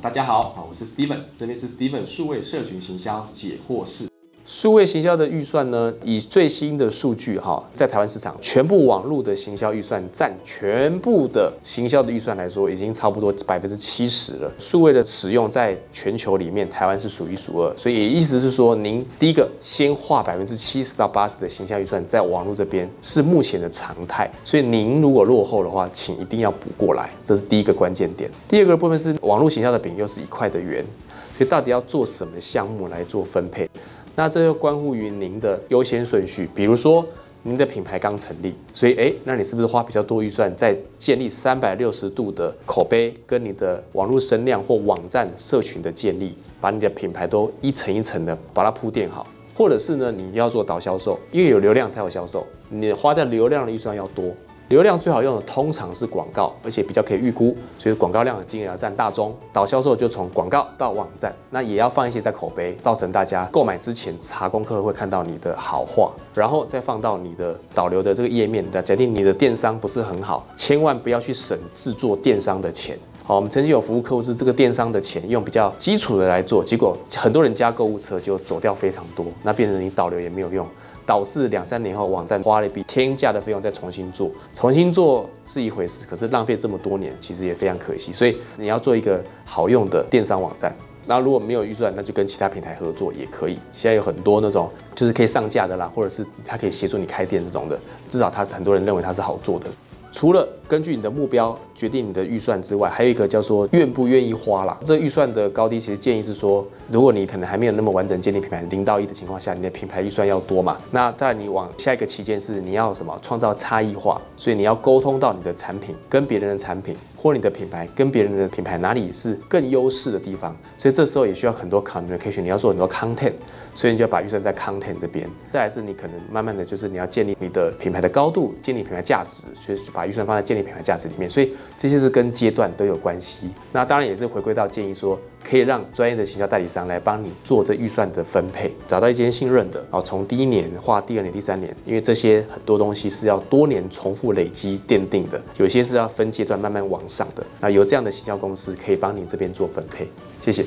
大家好，我是 Steven，这里是 Steven 数位社群行销解惑室。数位行销的预算呢，以最新的数据哈，在台湾市场全部网络的行销预算占全部的行销的预算来说，已经差不多百分之七十了。数位的使用在全球里面，台湾是数一数二，所以也意思是说，您第一个先花百分之七十到八十的行销预算在网络这边是目前的常态，所以您如果落后的话，请一定要补过来，这是第一个关键点。第二个部分是网络行销的饼又是一块的圆，所以到底要做什么项目来做分配？那这就关乎于您的优先顺序，比如说您的品牌刚成立，所以诶，那你是不是花比较多预算在建立三百六十度的口碑，跟你的网络声量或网站社群的建立，把你的品牌都一层一层的把它铺垫好，或者是呢，你要做导销售，因为有流量才有销售，你花在流量的预算要多。流量最好用的通常是广告，而且比较可以预估，所以广告量的金额要占大中。导销售就从广告到网站，那也要放一些在口碑，造成大家购买之前查功课会看到你的好话，然后再放到你的导流的这个页面。那假定你的电商不是很好，千万不要去省制作电商的钱。好，我们曾经有服务客户是这个电商的钱用比较基础的来做，结果很多人加购物车就走掉非常多，那变成你导流也没有用。导致两三年后网站花了一笔天价的费用再重新做，重新做是一回事，可是浪费这么多年，其实也非常可惜。所以你要做一个好用的电商网站，那如果没有预算，那就跟其他平台合作也可以。现在有很多那种就是可以上架的啦，或者是它可以协助你开店这种的，至少它是很多人认为它是好做的。除了根据你的目标决定你的预算之外，还有一个叫做愿不愿意花啦。这预算的高低，其实建议是说，如果你可能还没有那么完整建立品牌零到一的情况下，你的品牌预算要多嘛。那在你往下一个期间是你要什么创造差异化，所以你要沟通到你的产品跟别人的产品。或你的品牌跟别人的品牌哪里是更优势的地方，所以这时候也需要很多 communication，你要做很多 content，所以你就要把预算在 content 这边。再来是你可能慢慢的就是你要建立你的品牌的高度，建立品牌价值，所以把预算放在建立品牌价值里面。所以这些是跟阶段都有关系。那当然也是回归到建议说。可以让专业的行销代理商来帮你做这预算的分配，找到一间信任的，然后从第一年画第二年、第三年，因为这些很多东西是要多年重复累积奠定的，有些是要分阶段慢慢往上的。那有这样的行销公司可以帮你这边做分配，谢谢。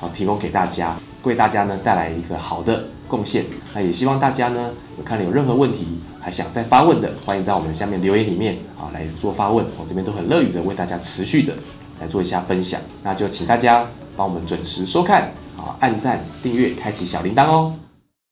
好，提供给大家，为大家呢带来一个好的贡献。那也希望大家呢，有看了有任何问题。还想再发问的，欢迎在我们下面留言里面啊来做发问，我这边都很乐于的为大家持续的来做一下分享。那就请大家帮我们准时收看啊，按赞、订阅、开启小铃铛哦。